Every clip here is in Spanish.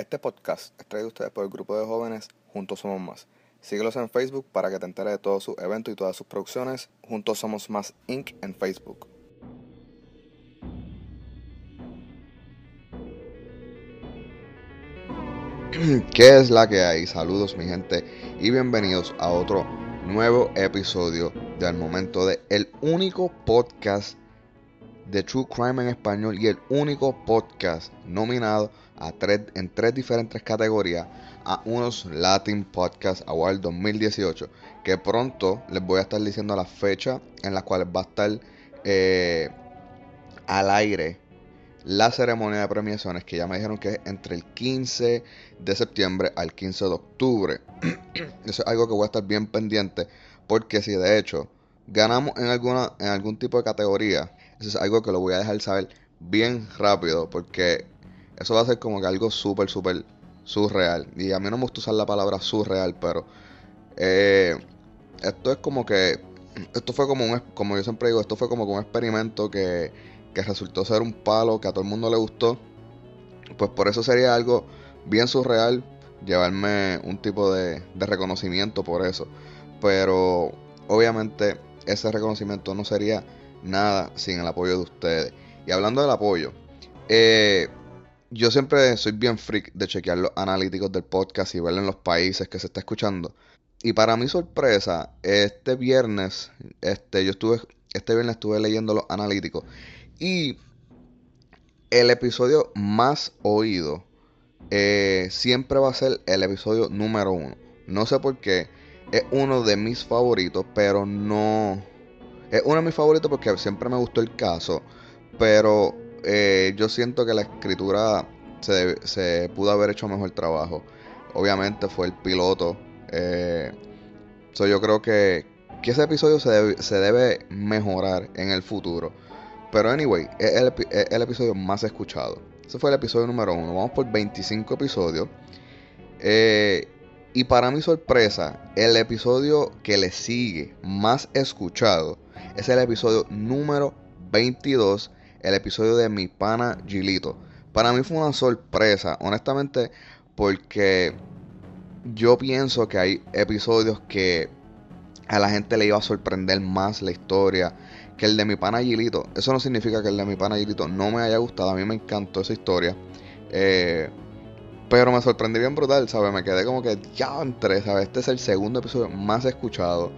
Este podcast es traído a ustedes por el grupo de jóvenes Juntos Somos Más. Síguelos en Facebook para que te enteres de todos sus eventos y todas sus producciones. Juntos Somos Más Inc. en Facebook. ¿Qué es la que hay? Saludos mi gente y bienvenidos a otro nuevo episodio del momento de el único podcast de True Crime en español y el único podcast nominado a tres, en tres diferentes categorías a unos Latin Podcast Award 2018 que pronto les voy a estar diciendo la fecha en la cual va a estar eh, al aire la ceremonia de premiaciones que ya me dijeron que es entre el 15 de septiembre al 15 de octubre. Eso es algo que voy a estar bien pendiente porque si de hecho ganamos en alguna en algún tipo de categoría, eso es algo que lo voy a dejar saber bien rápido porque eso va a ser como que algo súper súper surreal. Y a mí no me gusta usar la palabra surreal, pero eh, esto es como que esto fue como un como yo siempre digo, esto fue como un experimento que que resultó ser un palo que a todo el mundo le gustó, pues por eso sería algo bien surreal llevarme un tipo de, reconocimiento por eso. Pero obviamente ese reconocimiento no sería nada sin el apoyo de ustedes. Y hablando del apoyo, eh, yo siempre soy bien freak de chequear los analíticos del podcast y ver en los países que se está escuchando. Y para mi sorpresa, este viernes, este, yo estuve, este viernes estuve leyendo los analíticos y el episodio más oído eh, siempre va a ser el episodio número uno. No sé por qué. Es uno de mis favoritos, pero no... Es uno de mis favoritos porque siempre me gustó el caso. Pero eh, yo siento que la escritura se, pudo haber hecho mejor trabajo. Obviamente fue el piloto. Eh, yo creo que, que ese episodio se se debe mejorar en el futuro. Pero anyway, es el, episodio más escuchado. Ese fue el episodio número uno. Vamos por 25 episodios. Eh, y para mi sorpresa, el episodio que le sigue más escuchado es el episodio número 22, el episodio de mi pana Gilito. Para mí fue una sorpresa, honestamente, porque yo pienso que hay episodios que a la gente le iba a sorprender más la historia que el de mi pana Gilito. Eso no significa que el de mi pana Gilito no me haya gustado. A mí me encantó esa historia. Eh, pero me sorprendí bien brutal, ¿sabes? Me quedé como que ya entré, ¿sabes? Este es el segundo episodio más escuchado.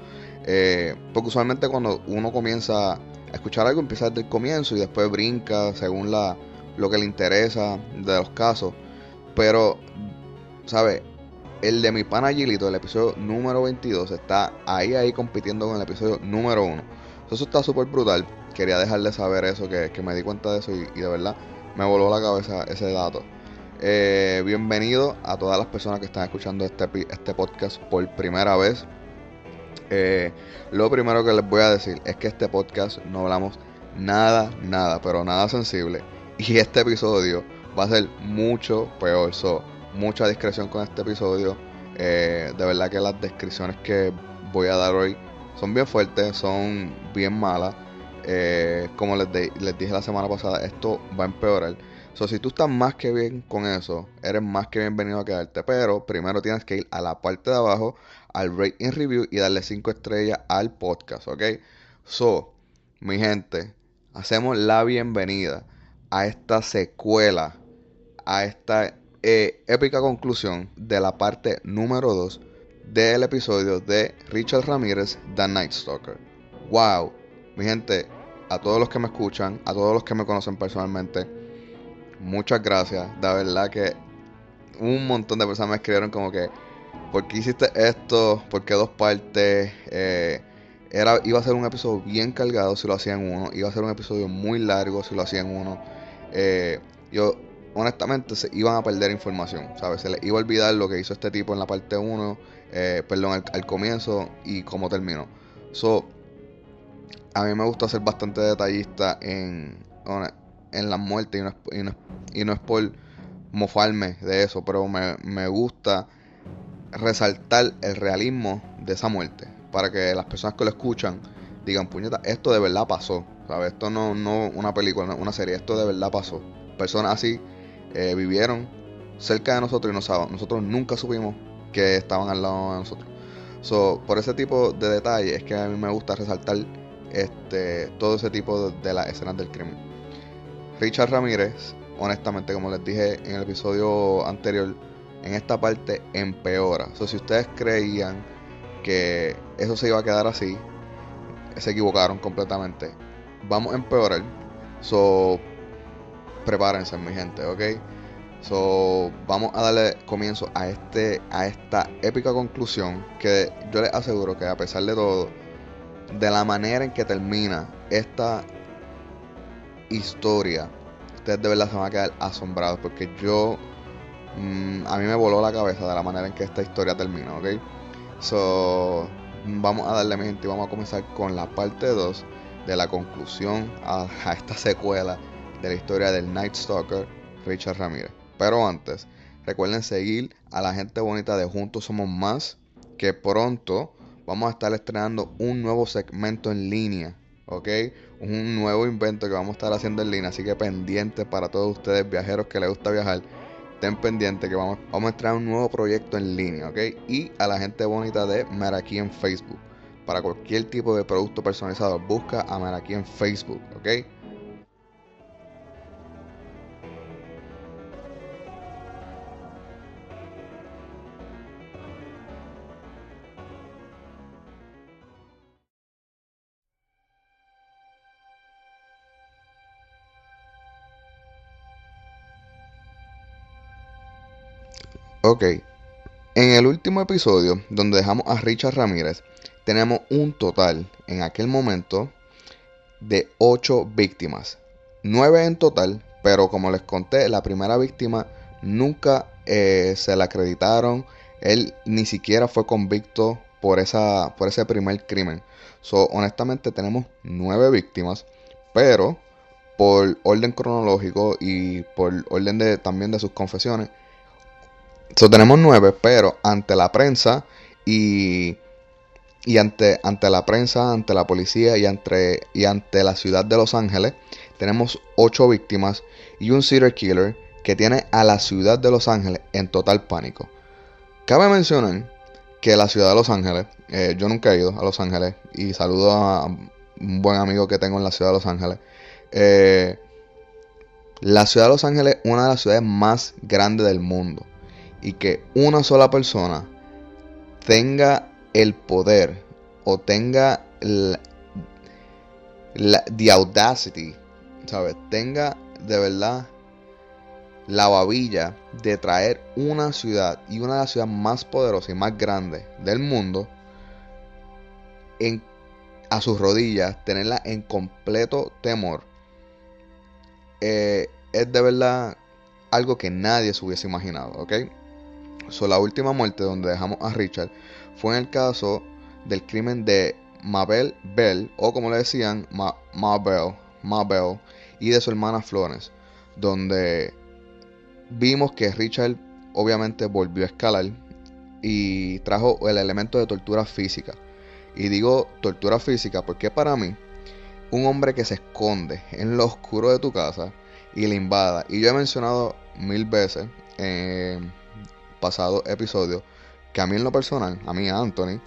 Eh, porque usualmente cuando uno comienza a escuchar algo, empieza desde el comienzo y después brinca según la, lo que le interesa de los casos. Pero, ¿sabes? El de mi pana Gilito, el episodio número 22, está ahí, ahí compitiendo con el episodio número 1. Eso está súper brutal. Quería dejarle saber eso, que, me di cuenta de eso y, de verdad me voló la cabeza ese dato. Eh, bienvenido a todas las personas que están escuchando este, este podcast por primera vez. Eh, lo primero que les voy a decir es que este podcast no hablamos nada, nada, pero nada sensible. Y este episodio va a ser mucho peor. So, mucha discreción con este episodio. Eh, de verdad que las descripciones que voy a dar hoy son bien fuertes, son bien malas. Eh, como les, les, dije la semana pasada, esto va a empeorar. So, si tú estás más que bien con eso, eres más que bienvenido a quedarte. Pero primero tienes que ir a la parte de abajo, al rating review y darle 5 estrellas al podcast, ¿ok? So, mi gente, hacemos la bienvenida a esta secuela, a esta eh, épica conclusión de la parte número 2 del episodio de Richard Ramírez, The Night Stalker. ¡Wow! Mi gente, a todos los que me escuchan, a todos los que me conocen personalmente, muchas gracias. De verdad que un montón de personas me escribieron como que, ¿por qué hiciste esto? ¿Por qué dos partes? Eh, era, iba a ser un episodio bien cargado si lo hacían uno. Iba a ser un episodio muy largo si lo hacían uno. Eh, yo, honestamente, se iban a perder información, ¿sabes? Se les iba a olvidar lo que hizo este tipo en la parte 1 eh, perdón, al, comienzo y cómo terminó. So, a mí me gusta ser bastante detallista en, en las muertes y no, es, y, no, es, por mofarme de eso, pero me, me gusta resaltar el realismo de esa muerte para que las personas que lo escuchan digan, puñeta, esto de verdad pasó, ¿sabes? Esto no no una película, una serie, esto de verdad pasó. Personas así eh, vivieron cerca de nosotros y no nosotros nunca supimos que estaban al lado de nosotros. So, por ese tipo de detalles es que a mí me gusta resaltar este, todo ese tipo de, las escenas del crimen. Richard Ramírez, honestamente, como les dije en el episodio anterior, en esta parte empeora. So, si ustedes creían que eso se iba a quedar así, se equivocaron completamente. Vamos a empeorar. So, prepárense, mi gente, ¿ok? So, vamos a darle comienzo a este a esta épica conclusión que yo les aseguro que a pesar de todo, de la manera en que termina esta historia, ustedes de verdad se van a quedar asombrados porque yo mm, a mí me voló la cabeza de la manera en que esta historia termina, ¿ok? So, vamos a darle mi gente y vamos a comenzar con la parte 2 de la conclusión a esta secuela de la historia del Night Stalker Richard Ramírez. Pero antes, recuerden seguir a la gente bonita de Juntos Somos Más, que pronto vamos a estar estrenando un nuevo segmento en línea, ¿ok? Un nuevo invento que vamos a estar haciendo en línea, así que pendientes para todos ustedes viajeros que les gusta viajar. Estén pendientes que vamos, a estrenar un nuevo proyecto en línea, ¿ok? Y a la gente bonita de Meraki en Facebook. Para cualquier tipo de producto personalizado, busca a Meraki en Facebook, ¿ok? Ok, en el último episodio, donde dejamos a Richard Ramírez, tenemos un total en aquel momento de 8 víctimas. 9 en total, pero como les conté, la primera víctima nunca eh, se la acreditaron. Él ni siquiera fue convicto por, esa, por ese primer crimen. So, honestamente tenemos 9 víctimas, pero por orden cronológico y por orden de, también de sus confesiones, So, tenemos nueve, pero ante la prensa y, y ante, ante la prensa, ante la policía y ante, y ante la ciudad de Los Ángeles, tenemos ocho víctimas y un serial killer que tiene a la ciudad de Los Ángeles en total pánico. Cabe mencionar que la ciudad de Los Ángeles, eh, yo nunca he ido a Los Ángeles y saludo a un buen amigo que tengo en la ciudad de Los Ángeles. Eh, la ciudad de Los Ángeles es una de las ciudades más grandes del mundo y que una sola persona tenga el poder o tenga la, the audacity, ¿sabes? Tenga de verdad la babilla de traer una ciudad y una de las ciudades más poderosas y más grandes del mundo a sus rodillas, tenerla en completo temor, eh, es de verdad algo que nadie se hubiese imaginado, ¿ok? La última muerte donde dejamos a Richard fue en el caso del crimen de Mabel Bell, o como le decían, Mabel, Mabel, y de su hermana Florence, donde vimos que Richard obviamente volvió a escalar y trajo el elemento de tortura física. Y digo tortura física porque para mí, un hombre que se esconde en lo oscuro de tu casa y le invada, y yo he mencionado mil veces, eh, pasado episodio, que a mí en lo personal, a mí Anthony,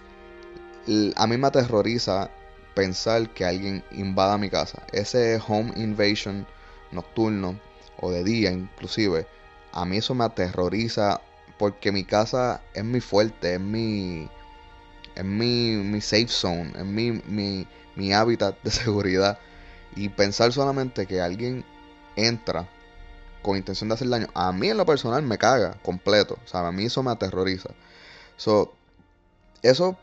a mí me aterroriza pensar que alguien invada mi casa. Ese home invasion nocturno o de día inclusive, a mí eso me aterroriza porque mi casa es mi fuerte, es mi es mi, mi safe zone, es mi, mi, mi hábitat de seguridad. Y pensar solamente que alguien entra con intención de hacer daño, a mí en lo personal me caga completo. O sea, a mí eso me aterroriza. So, eso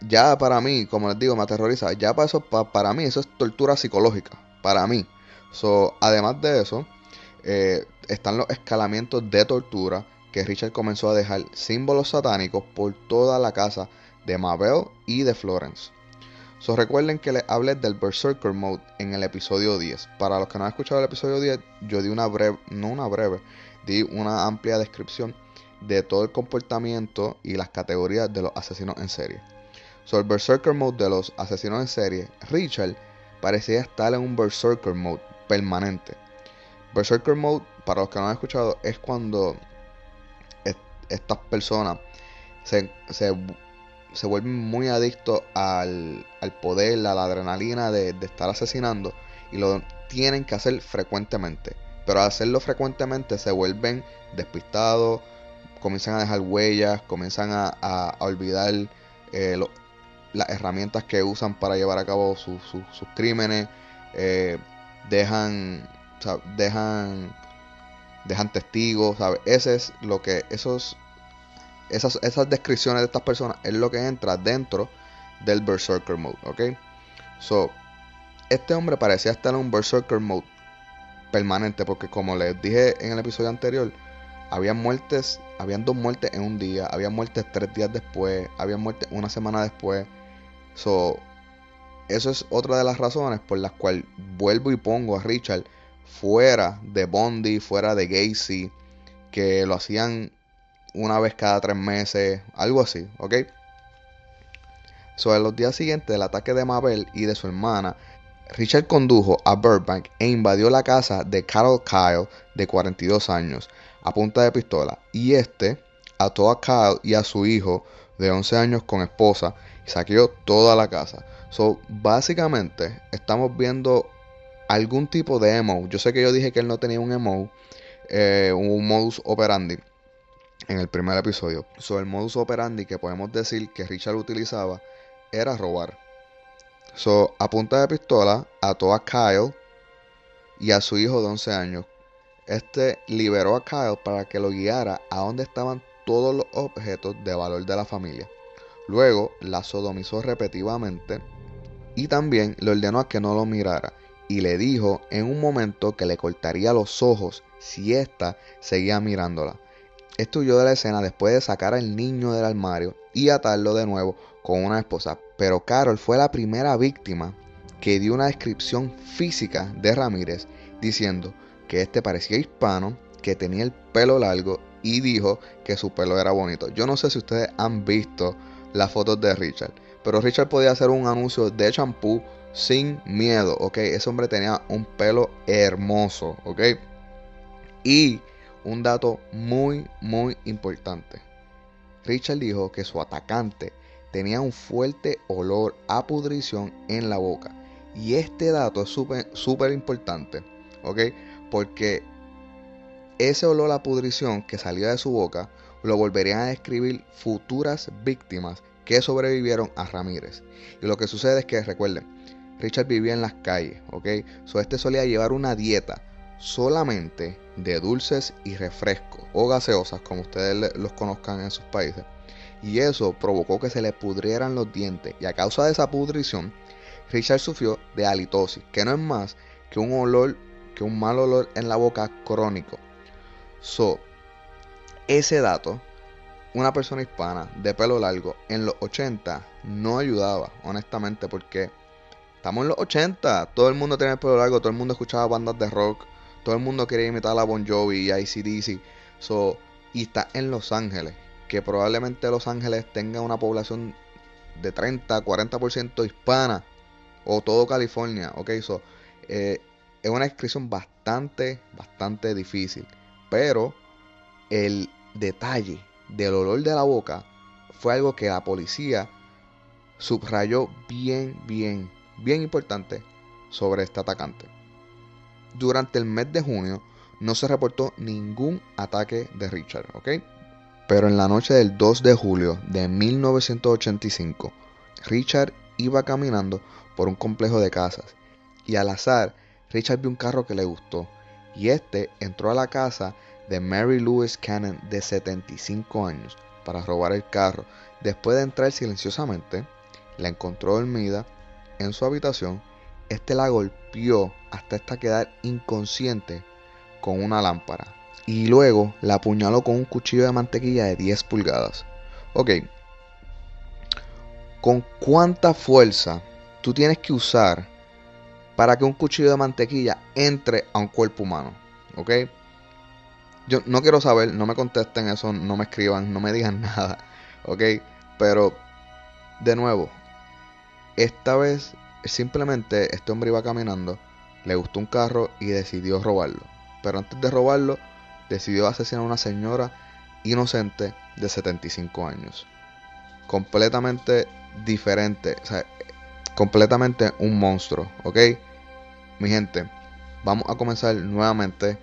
ya para mí, como les digo, me aterroriza. Ya para eso, para mí, eso es tortura psicológica. Para mí. So, además de eso, eh, están los escalamientos de tortura que Richard comenzó a dejar símbolos satánicos por toda la casa de Mabel y de Florence. So, recuerden que les hablé del Berserker Mode en el episodio 10. Para los que no han escuchado el episodio 10, yo di una breve, no una breve, di una amplia descripción de todo el comportamiento y las categorías de los asesinos en serie. So, el Berserker Mode de los asesinos en serie, Richard parecía estar en un Berserker Mode permanente. Berserker Mode, para los que no han escuchado, es cuando estas personas se, se, se vuelven muy adictos al, al, poder, a la adrenalina de, de estar asesinando y lo tienen que hacer frecuentemente. Pero al hacerlo frecuentemente se vuelven despistados, comienzan a dejar huellas, comienzan a, a, olvidar eh, las herramientas que usan para llevar a cabo su, su, sus crímenes, eh, dejan, dejan, dejan testigos, ¿sabes? Ese es lo que, esos, esas, esas descripciones de estas personas es lo que entra dentro del Berserker Mode, ¿ok? So, este hombre parecía estar en un Berserker Mode permanente porque como les dije en el episodio anterior, había muertes, habían dos muertes en un día, había muertes tres días después, había muertes una semana después. So, eso es otra de las razones por las cuales vuelvo y pongo a Richard fuera de Bondi, fuera de Gacy, que lo hacían una vez cada tres meses, algo así, ¿ok? Sobre los días siguientes del ataque de Mabel y de su hermana, Richard condujo a Burbank e invadió la casa de Carol Kyle, de 42 años, a punta de pistola, y este ató a Kyle y a su hijo de 11 años con esposa y saqueó toda la casa. So, básicamente, estamos viendo algún tipo de emo. Yo sé que yo dije que él no tenía un emo, eh, un modus operandi en el primer episodio. So, el modus operandi que podemos decir que Richard utilizaba era robar. So, a punta de pistola, ató a Kyle y a su hijo de 11 años. Este liberó a Kyle para que lo guiara a donde estaban todos los objetos de valor de la familia. Luego la sodomizó repetidamente y también le ordenó a que no lo mirara y le dijo en un momento que le cortaría los ojos si ésta seguía mirándola. Este huyó de la escena después de sacar al niño del armario y atarlo de nuevo con una esposa. Pero Carol fue la primera víctima que dio una descripción física de Ramírez diciendo que este parecía hispano, que tenía el pelo largo y dijo que su pelo era bonito. Yo no sé si ustedes han visto las fotos de Richard, pero Richard podía hacer un anuncio de champú sin miedo, ¿ok? Ese hombre tenía un pelo hermoso, ¿ok? Y un dato muy, muy importante. Richard dijo que su atacante tenía un fuerte olor a pudrición en la boca. Y este dato es súper, importante, ¿ok? Porque ese olor a pudrición que salía de su boca lo volverían a describir futuras víctimas que sobrevivieron a Ramírez. Y lo que sucede es que, recuerden, Richard vivía en las calles, ¿ok? So, este solía llevar una dieta solamente de dulces y refrescos o gaseosas, como ustedes los conozcan en sus países. Y eso provocó que se le pudrieran los dientes. Y a causa de esa pudrición, Richard sufrió de halitosis, que no es más que un olor, que un mal olor en la boca crónico. So, ese dato, una persona hispana de pelo largo en los 80 no ayudaba, honestamente, porque estamos en los 80, todo el mundo tenía el pelo largo, todo el mundo escuchaba bandas de rock, todo el mundo quería imitar a Bon Jovi y a ACDC. So, y está en Los Ángeles, que probablemente Los Ángeles tenga una población de 30, 40% hispana, o todo California, ok, so, eh, es una descripción bastante, bastante difícil, pero el detalle del olor de la boca fue algo que la policía subrayó bien, bien, bien importante sobre este atacante. Durante el mes de junio no se reportó ningún ataque de Richard, ¿ok? Pero en la noche del 2 de julio de 1985, Richard iba caminando por un complejo de casas y al azar Richard vio un carro que le gustó y este entró a la casa de Mary Louise Cannon de 75 años para robar el carro. Después de entrar silenciosamente, la encontró dormida en su habitación. Este la golpeó hasta esta quedar inconsciente con una lámpara. Y luego la apuñaló con un cuchillo de mantequilla de 10 pulgadas. Ok. ¿Con cuánta fuerza tú tienes que usar para que un cuchillo de mantequilla entre a un cuerpo humano? ¿Ok? Yo no quiero saber, no me contesten eso, no me escriban, no me digan nada, ¿ok? Pero, de nuevo, esta vez simplemente este hombre iba caminando, le gustó un carro y decidió robarlo. Pero antes de robarlo, decidió asesinar a una señora inocente de 75 años. Completamente diferente, o sea, completamente un monstruo, ¿ok? Mi gente, vamos a comenzar nuevamente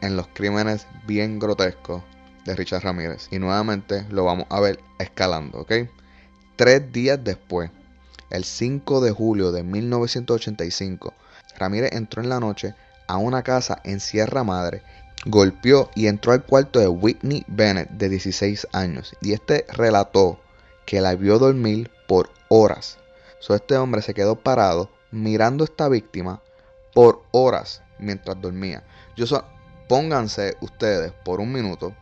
en los crímenes bien grotescos de Richard Ramírez. Y nuevamente lo vamos a ver escalando, ¿ok? Tres días después, el 5 de julio de 1985, Ramírez entró en la noche a una casa en Sierra Madre, golpeó y entró al cuarto de Whitney Bennett de 16 años. Y este relató que la vio dormir por horas. So, este hombre se quedó parado mirando a esta víctima por horas mientras dormía. Yo so, pónganse ustedes por un minuto,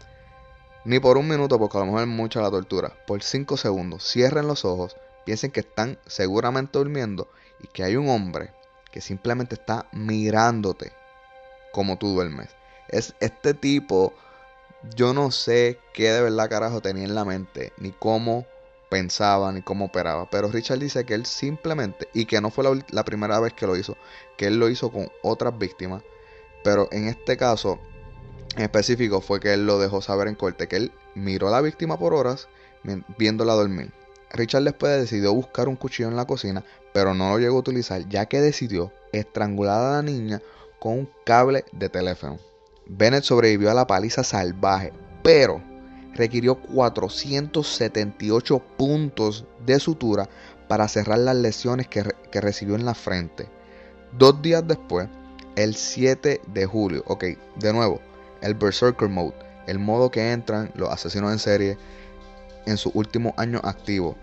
ni por un minuto porque a lo mejor es mucha la tortura, por 5 segundos, cierren los ojos, piensen que están seguramente durmiendo y que hay un hombre que simplemente está mirándote como tú duermes. Es este tipo, yo no sé qué de verdad carajo tenía en la mente, ni cómo pensaba, ni cómo operaba. Pero Richard dice que él simplemente, y que no fue la, la primera vez que lo hizo, que él lo hizo con otras víctimas. Pero en este caso en específico fue que él lo dejó saber en corte, que él miró a la víctima por horas viéndola dormir. Richard después decidió buscar un cuchillo en la cocina, pero no lo llegó a utilizar, ya que decidió estrangular a la niña con un cable de teléfono. Bennett sobrevivió a la paliza salvaje, pero requirió 478 puntos de sutura para cerrar las lesiones que, que, recibió en la frente. Dos días después, el 7 de julio, ok, de nuevo, el Berserker Mode, el modo que entran los asesinos en serie en su último año activo.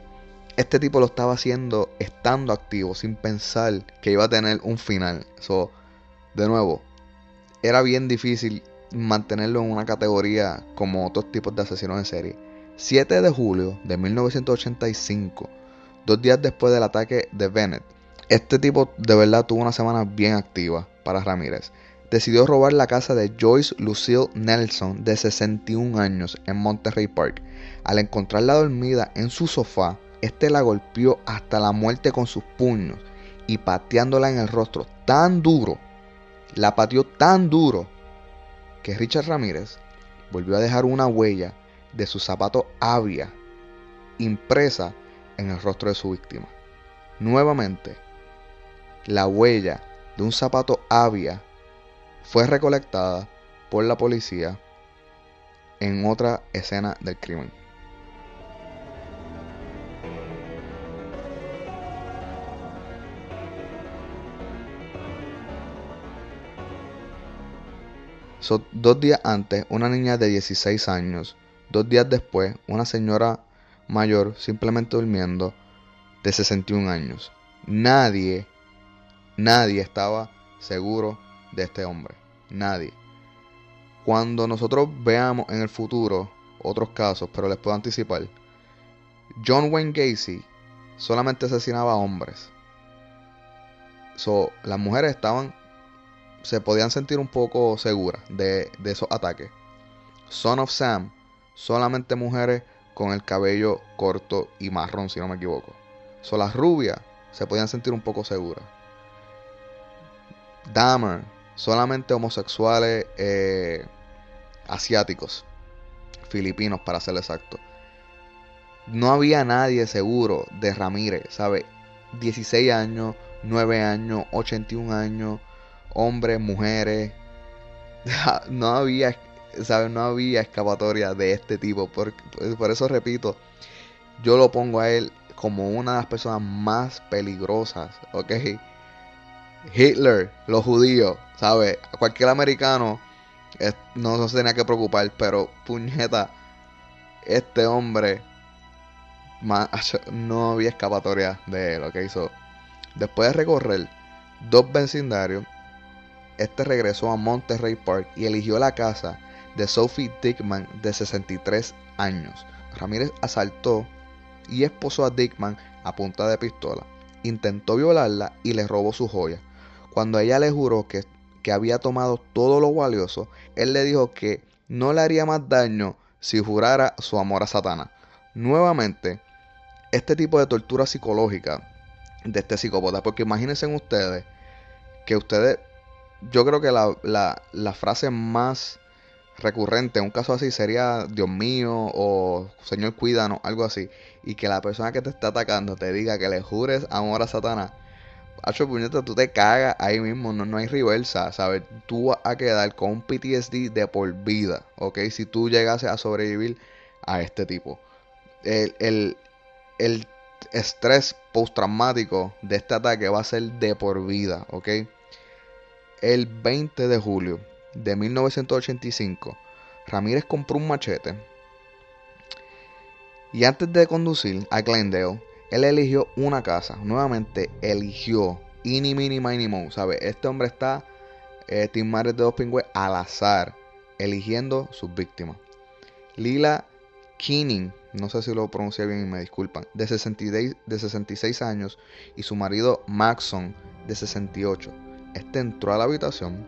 Este tipo lo estaba haciendo estando activo, sin pensar que iba a tener un final. So, de nuevo, era bien difícil mantenerlo en una categoría como otros tipos de asesinos en serie. 7 de julio de 1985, dos días después del ataque de Bennett, este tipo de verdad tuvo una semana bien activa para Ramírez. Decidió robar la casa de Joyce Lucille Nelson de 61 años en Monterrey Park. Al encontrarla dormida en su sofá, este la golpeó hasta la muerte con sus puños y pateándola en el rostro tan duro, la pateó tan duro que Richard Ramírez volvió a dejar una huella de su zapato avia impresa en el rostro de su víctima. Nuevamente, la huella de un zapato avia fue recolectada por la policía en otra escena del crimen. dos días antes, una niña de 16 años. Dos días después, una señora mayor simplemente durmiendo de 61 años. Nadie, nadie estaba seguro de este hombre. Nadie. Cuando nosotros veamos en el futuro otros casos, pero les puedo anticipar, John Wayne Gacy solamente asesinaba a hombres. So, las mujeres estaban se podían sentir un poco seguras de, esos ataques. Son of Sam, solamente mujeres con el cabello corto y marrón, si no me equivoco. So, las rubias se podían sentir un poco seguras. Dahmer, solamente homosexuales eh, asiáticos, filipinos para ser exacto. No había nadie seguro de Ramírez, ¿sabe? 16 años, 9 años, 81 años, hombres, mujeres. No había, ¿sabes? No había escapatoria de este tipo. Por, por eso repito, yo lo pongo a él como una de las personas más peligrosas, ¿ok? Hitler, los judíos, ¿sabes? Cualquier americano no, se tenía que preocupar, pero puñeta, este hombre no había escapatoria de él, ¿ok? So, después de recorrer dos vecindarios, este regresó a Monterrey Park y eligió la casa de Sophie Dickman de 63 años. Ramírez asaltó y esposó a Dickman a punta de pistola. Intentó violarla y le robó su joya. Cuando ella le juró que, que había tomado todo lo valioso, él le dijo que no le haría más daño si jurara su amor a Satanás. Nuevamente, este tipo de tortura psicológica de este psicópata, porque imagínense ustedes que ustedes yo creo que la, frase más recurrente, un caso así sería Dios mío o Señor cuídanos, algo así. Y que la persona que te está atacando te diga que le jures amor a Satanás. Hacho puñeta, tú te cagas ahí mismo, no, no hay reversa, ¿sabes? Tú vas a quedar con un PTSD de por vida, ¿ok? Si tú llegases a sobrevivir a este tipo. El, el, el estrés postraumático de este ataque va a ser de por vida, ¿ok? El 20 de julio de 1985, Ramírez compró un machete y antes de conducir a Glendale, él eligió una casa. Nuevamente eligió Ini Mini Mini Mo. ¿Sabe? Este hombre está, eh, Mares de dos pingües, al azar, eligiendo sus víctimas. Lila Keening, no sé si lo pronuncié bien y me disculpan, de 66, de 66 años, y su marido Maxon, de 68. Este entró a la habitación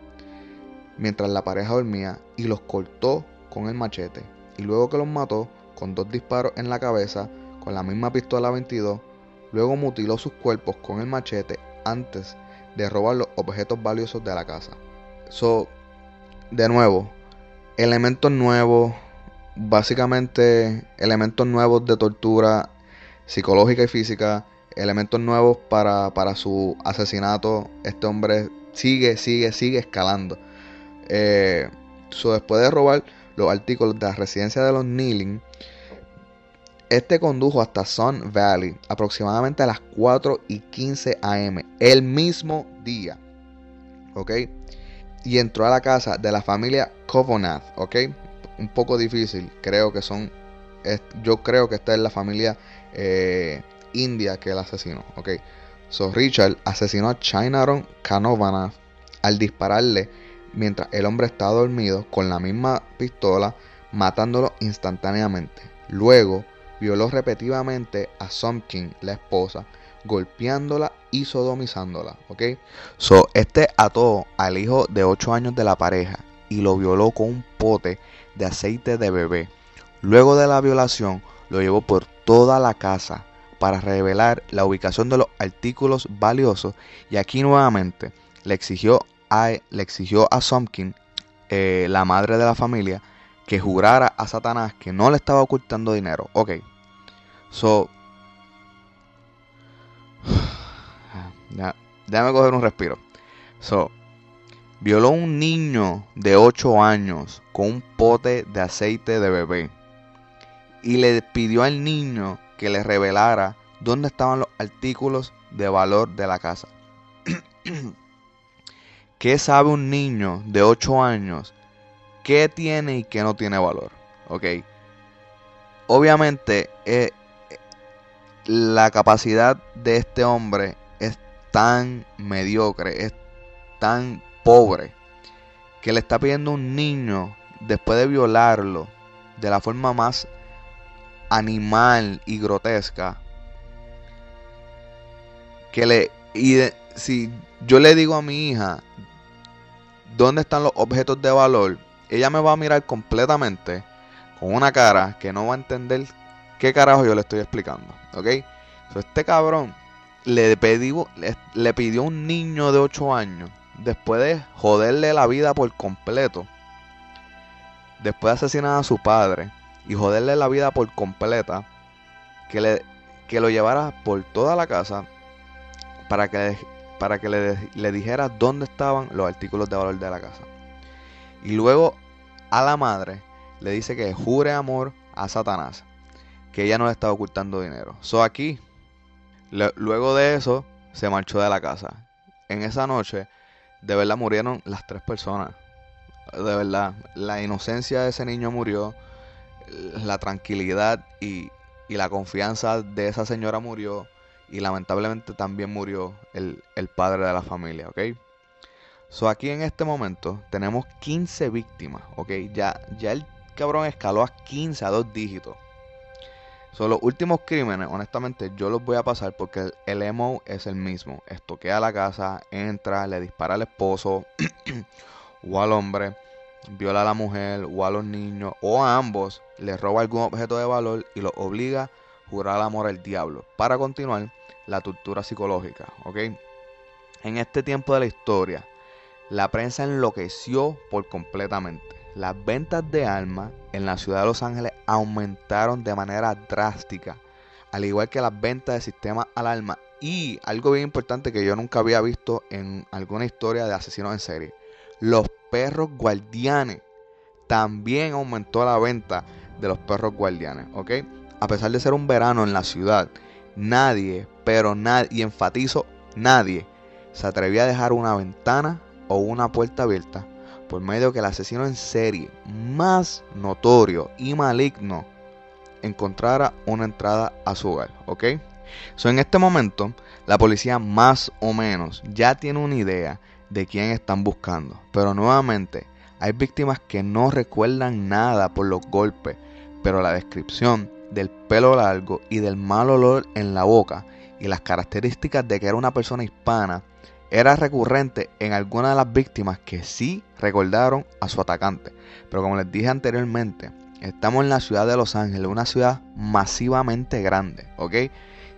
mientras la pareja dormía y los cortó con el machete. Y luego que los mató, con dos disparos en la cabeza, con la misma pistola 22, luego mutiló sus cuerpos con el machete antes de robar los objetos valiosos de la casa. So, de nuevo, elementos nuevos, básicamente elementos nuevos de tortura psicológica y física, elementos nuevos para, para su asesinato. Este hombre sigue, sigue, sigue escalando. Eh, después de robar los artículos de la residencia de los Kneeling, este condujo hasta Sun Valley aproximadamente a las 4 y 15 am, el mismo día. ¿Ok? Y entró a la casa de la familia Kovonath, ¿ok? Un poco difícil, creo que son. yo creo que esta es la familia eh, india que el asesinó, ¿ok? So Richard asesinó a Chinaron Kanovanath al dispararle mientras el hombre estaba dormido con la misma pistola, matándolo instantáneamente. Luego violó repetidamente a Somkin, la esposa, golpeándola y sodomizándola, ¿ok? So, este ató al hijo de 8 años de la pareja y lo violó con un pote de aceite de bebé. Luego de la violación, lo llevó por toda la casa para revelar la ubicación de los artículos valiosos y aquí nuevamente le exigió a, le exigió a Somkin, eh, la madre de la familia, que jurara a Satanás que no le estaba ocultando dinero. Ok. So. Ya, déjame coger un respiro. So. Violó a un niño de 8 años con un pote de aceite de bebé. Y le pidió al niño que le revelara dónde estaban los artículos de valor de la casa. ¿Qué sabe un niño de 8 años qué tiene y qué no tiene valor. ¿Ok? Obviamente, eh, la capacidad de este hombre es tan mediocre, es tan pobre, que le está pidiendo un niño, después de violarlo, de la forma más animal y grotesca, que le... Y si yo le digo a mi hija, ¿dónde están los objetos de valor? Ella me va a mirar completamente con una cara que no va a entender qué carajo yo le estoy explicando. ¿Ok? este cabrón le, pidió, le, pidió a un niño de 8 años, después de joderle la vida por completo, después de asesinar a su padre y joderle la vida por completa, que, le, que lo llevara por toda la casa para que, para que le, le dijera dónde estaban los artículos de valor de la casa. Y luego a la madre le dice que jure amor a Satanás, que ella no le estaba ocultando dinero. So aquí, luego de eso, se marchó de la casa. En esa noche, de verdad murieron las tres personas. De verdad, la inocencia de ese niño murió, la tranquilidad y, y la confianza de esa señora murió y lamentablemente también murió el, el padre de la familia, ¿ok? So aquí en este momento tenemos 15 víctimas, ¿ok? Ya, ya el cabrón escaló a 15 a dos dígitos. Son los últimos crímenes, honestamente, yo los voy a pasar porque el, el MO es el mismo. Estoquea la casa, entra, le dispara al esposo o al hombre, viola a la mujer o a los niños o a ambos, le roba algún objeto de valor y los obliga a jurar amor al diablo. Para continuar, la tortura psicológica, ¿ok? En este tiempo de la historia, la prensa enloqueció por completamente. las ventas de armas en la ciudad de Los Ángeles aumentaron de manera drástica, al igual que las ventas de sistemas alarma y algo bien importante que yo nunca había visto en alguna historia de asesinos en serie, los perros guardianes. También aumentó la venta de los perros guardianes, ¿ok? A pesar de ser un verano en la ciudad, nadie, pero nadie, y enfatizo, nadie, se atrevía a dejar una ventana o una puerta abierta por medio que el asesino en serie más notorio y maligno encontrara una entrada a su hogar, ¿ok? So, en este momento, la policía más o menos ya tiene una idea de quién están buscando, pero nuevamente hay víctimas que no recuerdan nada por los golpes, pero la descripción del pelo largo y del mal olor en la boca y las características de que era una persona hispana era recurrente en algunas de las víctimas que sí recordaron a su atacante. Pero como les dije anteriormente, estamos en la ciudad de Los Ángeles, una ciudad masivamente grande, ¿ok?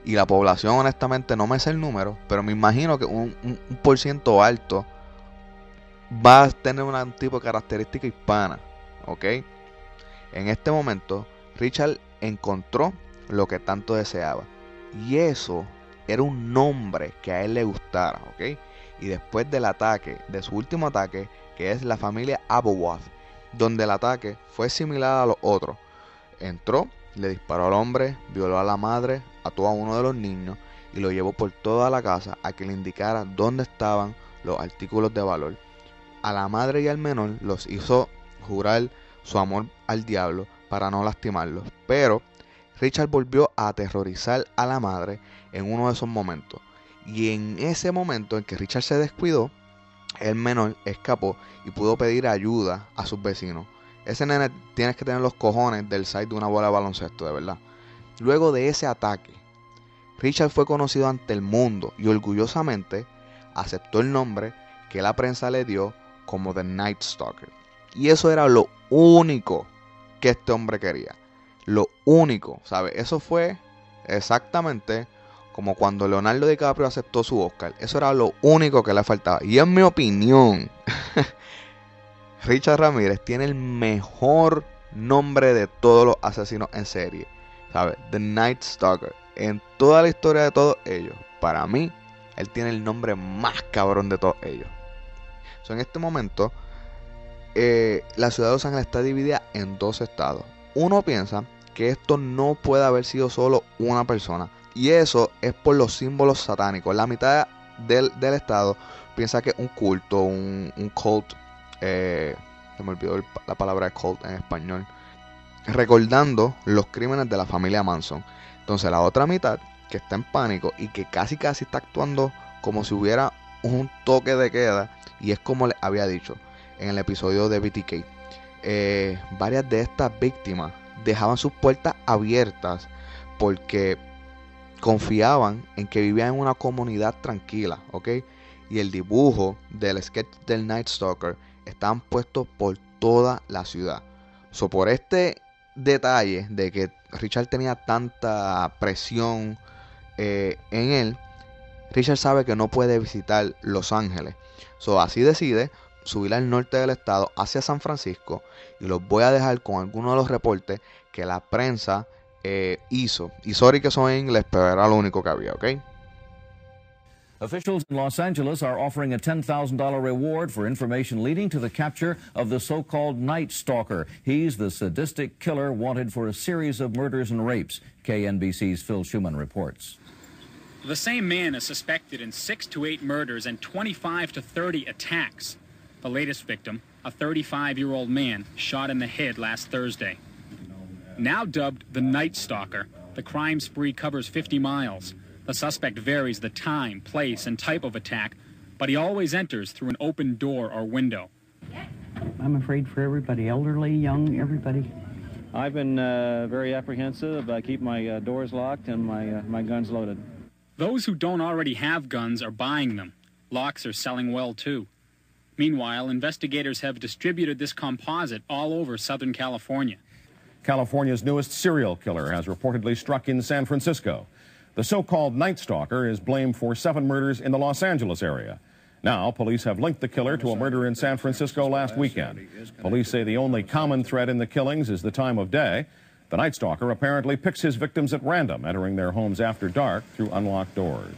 Y la población, honestamente, no me sé el número, pero me imagino que un, un, por ciento alto va a tener un tipo de característica hispana, ¿ok? En este momento, Richard encontró lo que tanto deseaba. Y eso era un nombre que a él le gustara, ¿ok? Y después del ataque, de su último ataque, que es la familia Abowath, donde el ataque fue similar a los otros, entró, le disparó al hombre, violó a la madre, ató a uno de los niños y lo llevó por toda la casa a que le indicara dónde estaban los artículos de valor. A la madre y al menor los hizo jurar su amor al diablo para no lastimarlos, pero Richard volvió a aterrorizar a la madre en uno de esos momentos. Y en ese momento en que Richard se descuidó, el menor escapó y pudo pedir ayuda a sus vecinos. Ese nene tienes que tener los cojones del side de una bola de baloncesto, de verdad. Luego de ese ataque, Richard fue conocido ante el mundo y orgullosamente aceptó el nombre que la prensa le dio como The Night Stalker. Y eso era lo único que este hombre quería. Lo único, ¿sabes? Eso fue exactamente como cuando Leonardo DiCaprio aceptó su Oscar. Eso era lo único que le faltaba. Y en mi opinión, Richard Ramírez tiene el mejor nombre de todos los asesinos en serie. ¿Sabes? The Night Stalker. En toda la historia de todos ellos, para mí, él tiene el nombre más cabrón de todos ellos. En este momento, eh, la ciudad de Los Ángeles está dividida en dos estados. Uno piensa que esto no puede haber sido solo una persona. Y eso es por los símbolos satánicos. La mitad del, estado piensa que un culto, un, cult, eh, se me olvidó la palabra cult en español, recordando los crímenes de la familia Manson. Entonces la otra mitad, que está en pánico y que casi casi está actuando como si hubiera un toque de queda, y es como le había dicho en el episodio de BTK. Eh, varias de estas víctimas dejaban sus puertas abiertas porque confiaban en que vivían en una comunidad tranquila, ¿ok? Y el dibujo del sketch del Night Stalker estaban puestos por toda la ciudad. So, por este detalle de que Richard tenía tanta presión eh, en él, Richard sabe que no puede visitar Los Ángeles. So, así decide subir al norte del estado hacia San Francisco y los voy a dejar con algunos de los reportes que la prensa eh, hizo. Y sorry que son en inglés, pero era lo único que había, ¿ok? Officials in Los Angeles are offering a $10,000 reward for information leading to the capture of the so-called Night Stalker. He's the sadistic killer wanted for a series of murders and rapes. KNBC's Phil Schuman reports. The same man is suspected in six to eight murders and 25 to 30 attacks. The latest victim, a 35 year old man, shot in the head last Thursday. Now dubbed the Night Stalker, the crime spree covers 50 miles. The suspect varies the time, place, and type of attack, but he always enters through an open door or window. I'm afraid for everybody, elderly, young, everybody. I've been uh, very apprehensive. I keep my uh, doors locked and my, uh, my guns loaded. Those who don't already have guns are buying them. Locks are selling well too. Meanwhile, investigators have distributed this composite all over Southern California. California's newest serial killer has reportedly struck in San Francisco. The so called Night Stalker is blamed for seven murders in the Los Angeles area. Now, police have linked the killer to a murder in San Francisco last weekend. Police say the only common thread in the killings is the time of day. The Night Stalker apparently picks his victims at random, entering their homes after dark through unlocked doors.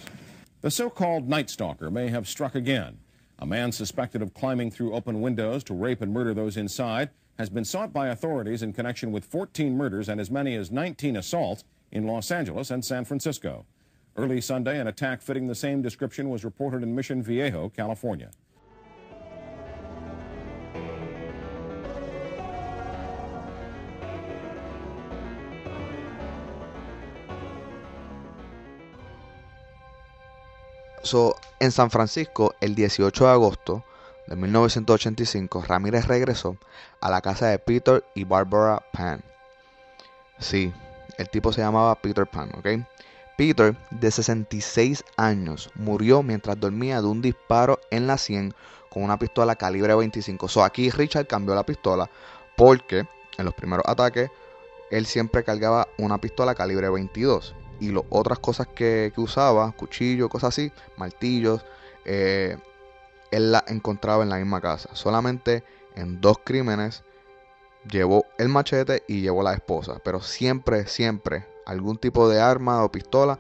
The so called Night Stalker may have struck again. A man suspected of climbing through open windows to rape and murder those inside has been sought by authorities in connection with 14 murders and as many as 19 assaults in Los Angeles and San Francisco. Early Sunday, an attack fitting the same description was reported in Mission Viejo, California. So, en San Francisco, el 18 de agosto de 1985, Ramírez regresó a la casa de Peter y Barbara Pan. Sí, el tipo se llamaba Peter Pan, ¿ok? Peter, de 66 años, murió mientras dormía de un disparo en la 100 con una pistola calibre 25. So, aquí Richard cambió la pistola porque en los primeros ataques él siempre cargaba una pistola calibre 22 y las otras cosas que, usaba, cuchillos, cosas así, martillos, eh, él las encontraba en la misma casa. Solamente en dos crímenes llevó el machete y llevó la esposa, pero siempre, siempre algún tipo de arma o pistola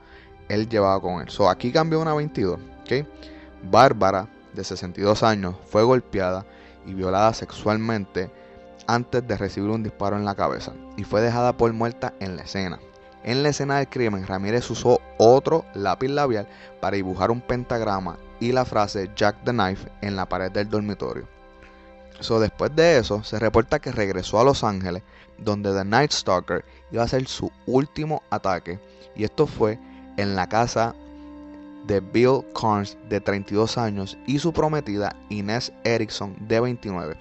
él llevaba con él. So, aquí cambió una 22, ¿ok? Bárbara, de 62 años, fue golpeada y violada sexualmente antes de recibir un disparo en la cabeza y fue dejada por muerta en la escena. En la escena del crimen, Ramírez usó otro lápiz labial para dibujar un pentagrama y la frase Jack the Knife en la pared del dormitorio. So, después de eso, se reporta que regresó a Los Ángeles, donde The Night Stalker iba a hacer su último ataque, y esto fue en la casa de Bill Carnes, de 32 años, y su prometida Inés Erickson, de 29.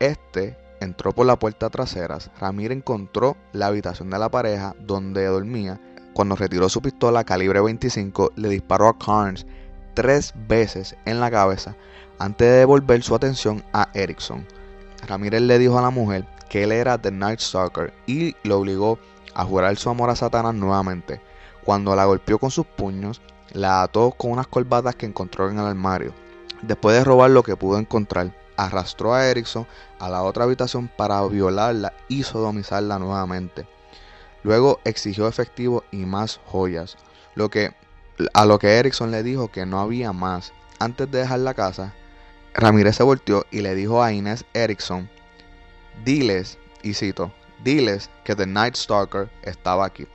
Este entró por la puerta trasera. Ramírez encontró la habitación de la pareja donde dormía. Cuando retiró su pistola calibre 25, le disparó a Carnes tres veces en la cabeza antes de devolver su atención a Erickson. Ramírez le dijo a la mujer que él era The Night Stalker y lo obligó a jurar su amor a Satanás nuevamente. Cuando la golpeó con sus puños, la ató con unas colbatas que encontró en el armario. Después de robar lo que pudo encontrar, arrastró a Erickson a la otra habitación para violarla y sodomizarla nuevamente. Luego exigió efectivo y más joyas, lo que, a lo que Erickson le dijo que no había más. Antes de dejar la casa, Ramírez se volteó y le dijo a Inés Erickson, diles, y cito, diles que The Night Stalker estaba aquí.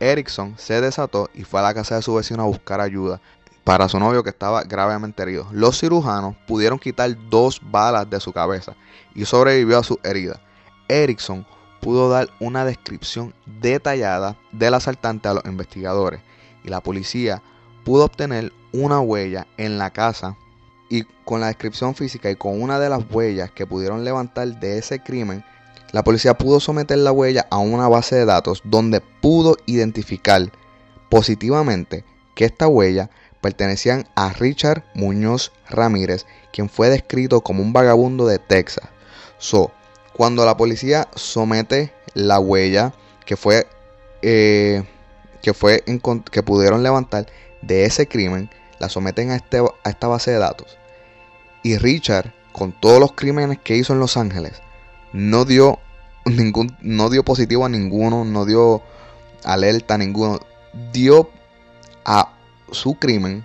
Erickson se desató y fue a la casa de su vecino a buscar ayuda para su novio que estaba gravemente herido. Los cirujanos pudieron quitar dos balas de su cabeza y sobrevivió a su herida. Erickson pudo dar una descripción detallada del asaltante a los investigadores y la policía pudo obtener una huella en la casa y con la descripción física y con una de las huellas que pudieron levantar de ese crimen, la policía pudo someter la huella a una base de datos donde pudo identificar positivamente que esta huella pertenecían a Richard Muñoz Ramírez, quien fue descrito como un vagabundo de Texas. So, cuando la policía somete la huella que fue eh, que fue que pudieron levantar de ese crimen, la someten a, este, a esta base de datos. Y Richard, con todos los crímenes que hizo en Los Ángeles, no dio ningún, no dio positivo a ninguno, no dio alerta a ninguno, dio a su crimen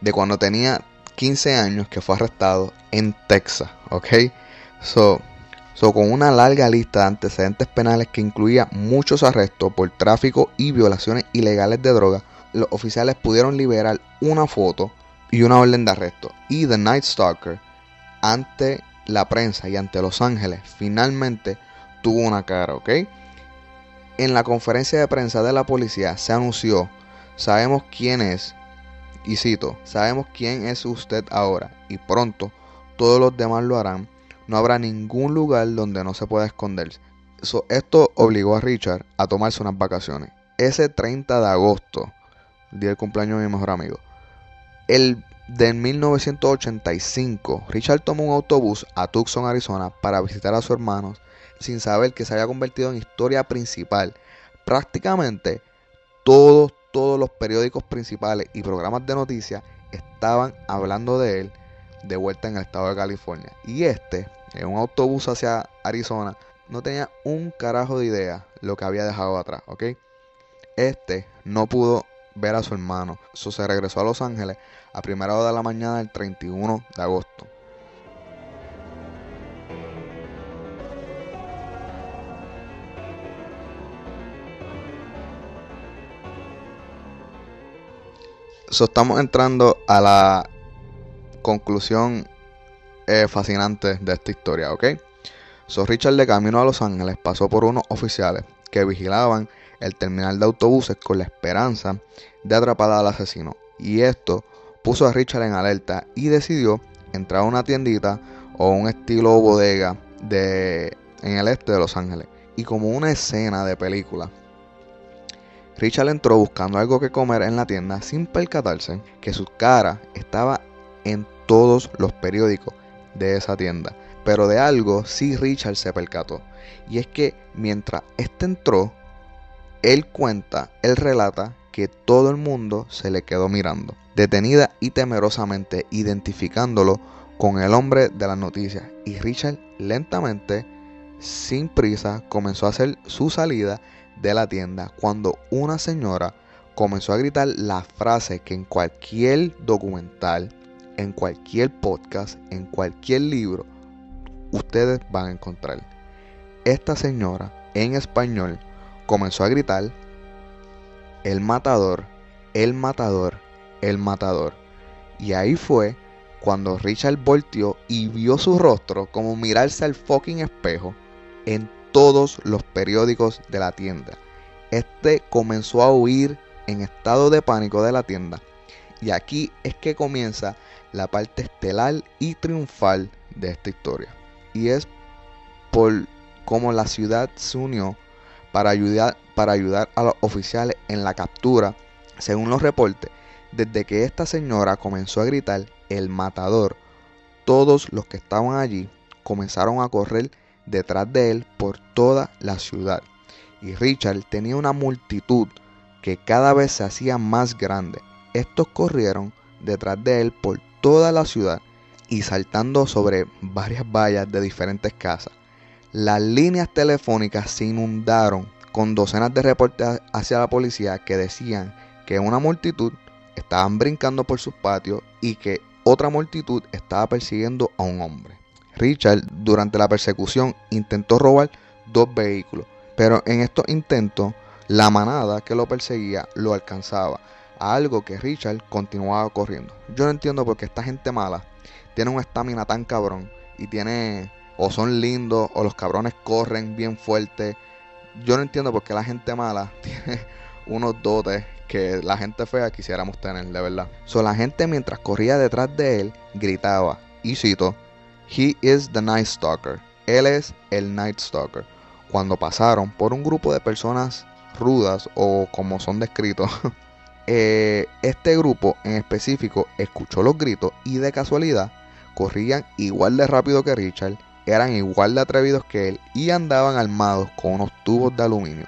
de cuando tenía 15 años que fue arrestado en Texas, ¿ok? So, so, con una larga lista de antecedentes penales que incluía muchos arrestos por tráfico y violaciones ilegales de droga, los oficiales pudieron liberar una foto y una orden de arresto. Y The Night Stalker, ante la prensa y ante Los Ángeles, finalmente tuvo una cara, ¿ok? En la conferencia de prensa de la policía se anunció Sabemos quién es, y cito, sabemos quién es usted ahora, y pronto todos los demás lo harán. No habrá ningún lugar donde no se pueda esconderse. esto obligó a Richard a tomarse unas vacaciones. Ese 30 de agosto, día del cumpleaños de mi mejor amigo, el de 1985, Richard tomó un autobús a Tucson, Arizona, para visitar a sus hermanos, sin saber que se había convertido en historia principal. Prácticamente todos, todos los periódicos principales y programas de noticias estaban hablando de él de vuelta en el estado de California. Y este, en un autobús hacia Arizona, no tenía un carajo de idea lo que había dejado atrás, ¿ok? Este no pudo ver a su hermano. Se regresó a Los Ángeles a primera hora de la mañana del 31 de agosto. So, estamos entrando a la conclusión eh, fascinante de esta historia, ¿ok? So, Richard de camino a Los Ángeles pasó por unos oficiales que vigilaban el terminal de autobuses con la esperanza de atrapar al asesino. Y esto puso a Richard en alerta y decidió entrar a una tiendita o un estilo bodega de, en el este de Los Ángeles. Y como una escena de película, Richard entró buscando algo que comer en la tienda sin percatarse que su cara estaba en todos los periódicos de esa tienda. Pero de algo sí Richard se percató. Y es que mientras este entró, él cuenta, él relata que todo el mundo se le quedó mirando, detenida y temerosamente identificándolo con el hombre de las noticias. Y Richard lentamente, sin prisa, comenzó a hacer su salida de la tienda cuando una señora comenzó a gritar la frase que en cualquier documental, en cualquier podcast, en cualquier libro, ustedes van a encontrar. Esta señora en español comenzó a gritar, el matador, el matador, el matador. Y ahí fue cuando Richard volteó y vio su rostro como mirarse al fucking espejo en todos los periódicos de la tienda. Este comenzó a huir en estado de pánico de la tienda. Y aquí es que comienza la parte estelar y triunfal de esta historia. Y es por cómo la ciudad se unió para ayudar, para ayudar a los oficiales en la captura. Según los reportes, desde que esta señora comenzó a gritar el matador, todos los que estaban allí comenzaron a correr detrás de él por toda la ciudad. Y Richard tenía una multitud que cada vez se hacía más grande. Estos corrieron detrás de él por toda la ciudad y saltando sobre varias vallas de diferentes casas. Las líneas telefónicas se inundaron con docenas de reportes hacia la policía que decían que una multitud estaban brincando por sus patios y que otra multitud estaba persiguiendo a un hombre. Richard durante la persecución intentó robar dos vehículos, pero en estos intentos la manada que lo perseguía lo alcanzaba, algo que Richard continuaba corriendo. Yo no entiendo por qué esta gente mala tiene una estamina tan cabrón y tiene o son lindos o los cabrones corren bien fuerte. Yo no entiendo por qué la gente mala tiene unos dotes que la gente fea quisiéramos tener, de verdad. So, la gente mientras corría detrás de él gritaba, y cito, He is the Night Stalker. Él es el Night Stalker. Cuando pasaron por un grupo de personas rudas o como son descritos, eh, este grupo en específico escuchó los gritos y de casualidad corrían igual de rápido que Richard, eran igual de atrevidos que él y andaban armados con unos tubos de aluminio.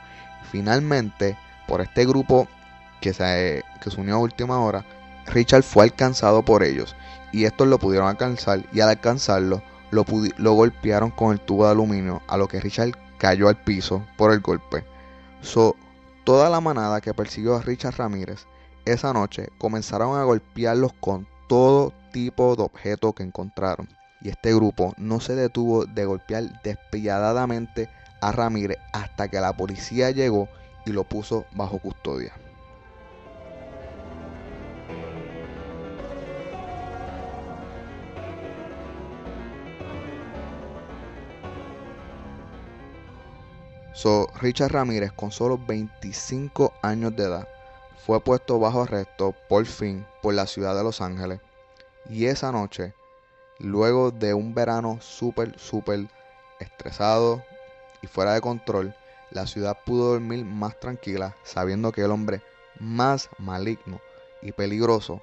Finalmente, por este grupo que se, que se unió a última hora, Richard fue alcanzado por ellos y estos lo pudieron alcanzar y al alcanzarlo lo, lo golpearon con el tubo de aluminio a lo que Richard cayó al piso por el golpe. So, toda la manada que persiguió a Richard Ramírez esa noche comenzaron a golpearlos con todo tipo de objeto que encontraron. Y este grupo no se detuvo de golpear despiadadamente a Ramírez hasta que la policía llegó y lo puso bajo custodia. So, Richard Ramírez, con solo 25 años de edad, fue puesto bajo arresto por fin por la ciudad de Los Ángeles. Y esa noche, luego de un verano súper, súper estresado y fuera de control, la ciudad pudo dormir más tranquila sabiendo que el hombre más maligno y peligroso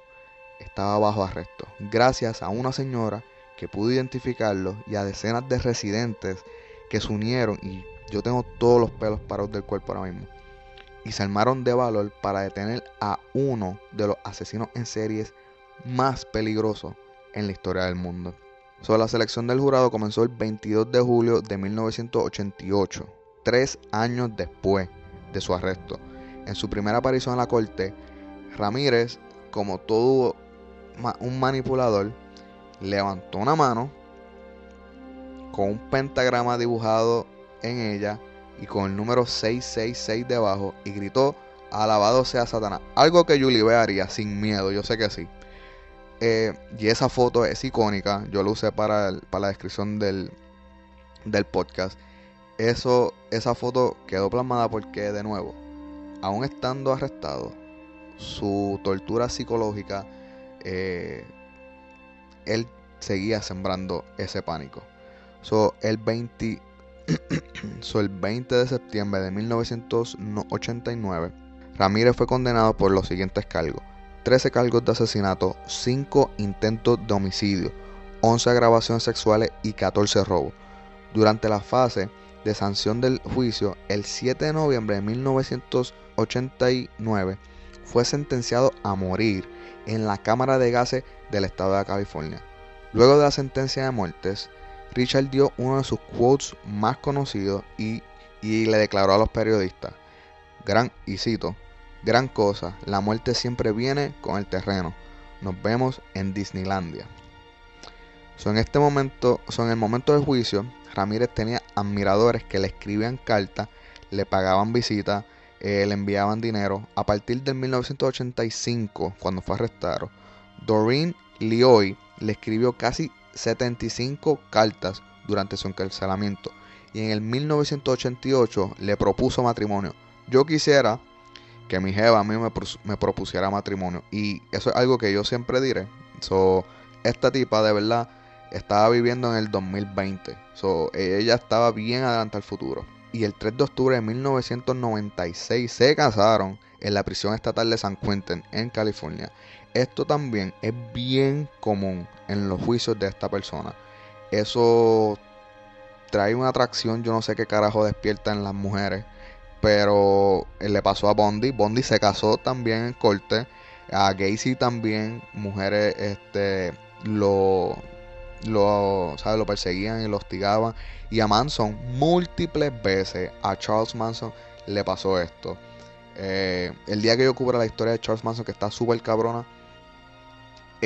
estaba bajo arresto, gracias a una señora que pudo identificarlo y a decenas de residentes que se unieron y yo tengo todos los pelos parados del cuerpo ahora mismo. Y se armaron de valor para detener a uno de los asesinos en series más peligrosos en la historia del mundo. So, la selección del jurado comenzó el 22 de julio de 1988, tres años después de su arresto. En su primera aparición en la corte, Ramírez, como todo un manipulador, levantó una mano con un pentagrama dibujado en ella y con el número 666 debajo y gritó, alabado sea Satanás. Algo que Julie haría sin miedo, yo sé que sí. Eh, y esa foto es icónica, yo lo usé para, la descripción del, del podcast. Eso, esa foto quedó plasmada porque, de nuevo, aún estando arrestado, su tortura psicológica, eh, él seguía sembrando ese pánico. El 20, el 20 de septiembre de 1989, Ramírez fue condenado por los siguientes cargos. 13 cargos de asesinato, 5 intentos de homicidio, 11 agravaciones sexuales y 14 robos. Durante la fase de sanción del juicio, el 7 de noviembre de 1989, fue sentenciado a morir en la Cámara de Gases del Estado de California. Luego de la sentencia de muertes, Richard dio uno de sus quotes más conocidos y, le declaró a los periodistas, gran, y cito, gran cosa, la muerte siempre viene con el terreno. Nos vemos en Disneylandia. en este momento, en el momento del juicio, Ramírez tenía admiradores que le escribían cartas, le pagaban visitas, eh, le enviaban dinero. A partir del 1985, cuando fue arrestado, Doreen Lioy le escribió casi 75 cartas durante su encarcelamiento y en el 1988 le propuso matrimonio. Yo quisiera que mi jeva a mí me, propusiera matrimonio y eso es algo que yo siempre diré. So, esta tipa de verdad estaba viviendo en el 2020. So, ella estaba bien adelante al futuro. Y el 3 de octubre de 1996 se casaron en la prisión estatal de San Quentin en California. Esto también es bien común en los juicios de esta persona. Eso trae una atracción, yo no sé qué carajo despierta en las mujeres. Pero eh, le pasó a Bondi. Bondi se casó también en corte. A Gacy también. Mujeres este, lo, lo, lo perseguían y lo hostigaban. Y a Manson múltiples veces. A Charles Manson le pasó esto. Eh, el día que yo cubra la historia de Charles Manson, que está súper cabrona,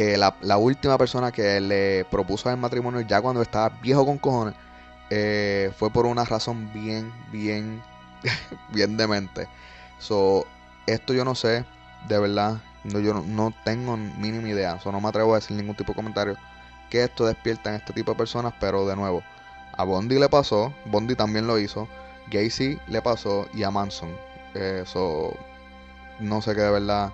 eh, la, última persona que le propuso el matrimonio, ya cuando estaba viejo con cojones, eh, fue por una razón bien, bien, bien demente. So, esto yo no sé, de verdad, no, yo no, tengo mínima idea, so, no me atrevo a decir ningún tipo de comentario que esto despierta en este tipo de personas, pero de nuevo, a Bondi le pasó, Bondi también lo hizo, Gacy le pasó y a Manson. Eso, eh, no sé qué de verdad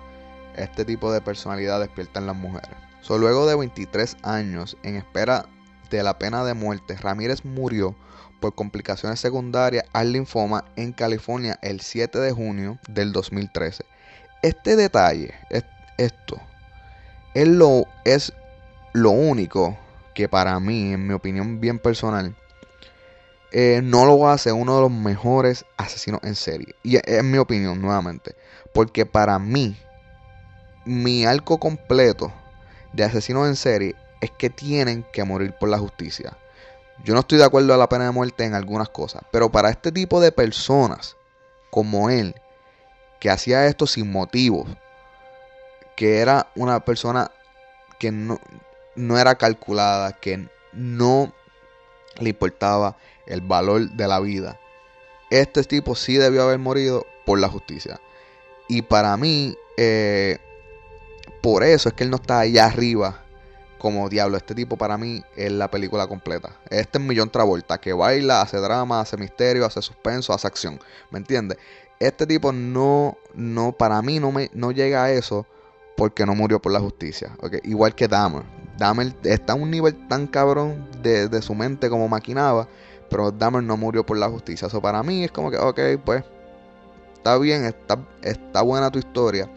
este tipo de personalidad despierta en las mujeres. So, luego de 23 años en espera de la pena de muerte, Ramírez murió por complicaciones secundarias al linfoma en California el 7 de junio del 2013. Este detalle, esto, es lo, único que para mí, en mi opinión bien personal, eh, no lo hace uno de los mejores asesinos en serie. Y es mi opinión, nuevamente. Porque para mí, mi arco completo de asesinos en serie es que tienen que morir por la justicia. Yo no estoy de acuerdo a la pena de muerte en algunas cosas, pero para este tipo de personas como él, que hacía esto sin motivos, que era una persona que no, no era calculada, que no le importaba el valor de la vida. Este tipo sí debió haber morido por la justicia. Y para mí, eh, por eso es que él no está allá arriba como diablo. Este tipo para mí es la película completa. Este es Millón Travolta, que baila, hace drama, hace misterio, hace suspenso, hace acción. ¿Me entiendes? Este tipo no, no, para mí no, me, no llega a eso porque no murió por la justicia. Igual que Dahmer. Dahmer está a un nivel tan cabrón de, de su mente como maquinaba, pero Dahmer no murió por la justicia. Eso para mí es como que, ok, pues, está bien, está, está buena tu historia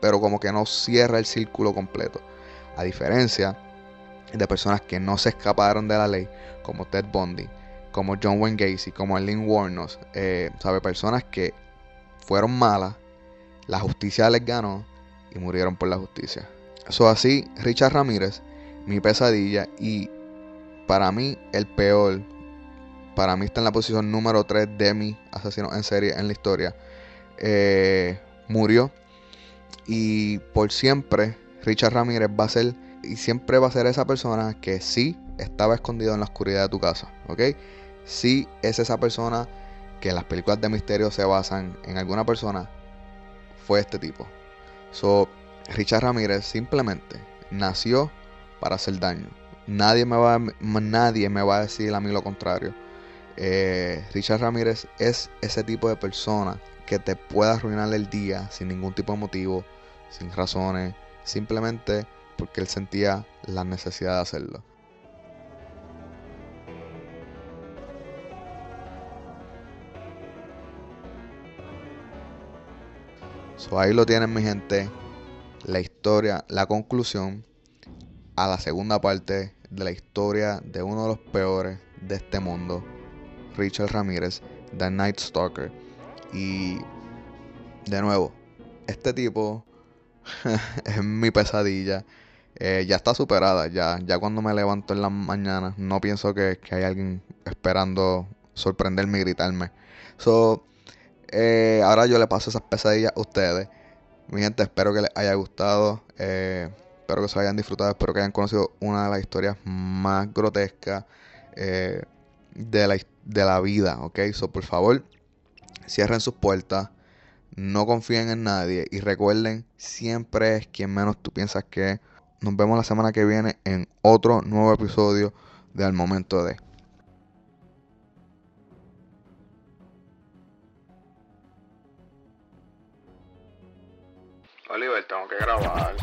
pero como que no cierra el círculo completo. A diferencia de personas que no se escaparon de la ley, como Ted Bundy, como John Wayne Gacy, como Arlene Warnos, eh, personas que fueron malas, la justicia les ganó y murieron por la justicia. So así, Richard Ramírez, mi pesadilla y para mí el peor, para mí está en la posición número 3 de mi asesino en serie en la historia, eh, murió y por siempre Richard Ramírez va a ser y siempre va a ser esa persona que sí estaba escondido en la oscuridad de tu casa, ¿ok? Sí es esa persona que las películas de misterio se basan en alguna persona, fue este tipo. So, Richard Ramírez simplemente nació para hacer daño. Nadie me va, nadie me va a decir a mí lo contrario. Eh, Richard Ramírez es ese tipo de persona que te puede arruinar el día sin ningún tipo de motivo, sin razones, simplemente porque él sentía la necesidad de hacerlo. Ahí lo tienen mi gente. La historia, la conclusión a la segunda parte de la historia de uno de los peores de este mundo, Richard Ramírez, The Night Stalker. Y de nuevo, este tipo es mi pesadilla. Eh, ya está superada. Ya, ya cuando me levanto en la mañana, no pienso que, que hay alguien esperando sorprenderme y gritarme. So, eh, ahora yo le paso esas pesadillas a ustedes. Mi gente, espero que les haya gustado. Eh, espero que se hayan disfrutado. Espero que hayan conocido una de las historias más grotescas de la, de la vida, ¿ok? So, por favor, cierren sus puertas, no confíen en nadie y recuerden, siempre es quien menos tú piensas que es. Nos vemos la semana que viene en otro nuevo episodio de Al Momento de. Oliver, tengo que grabar.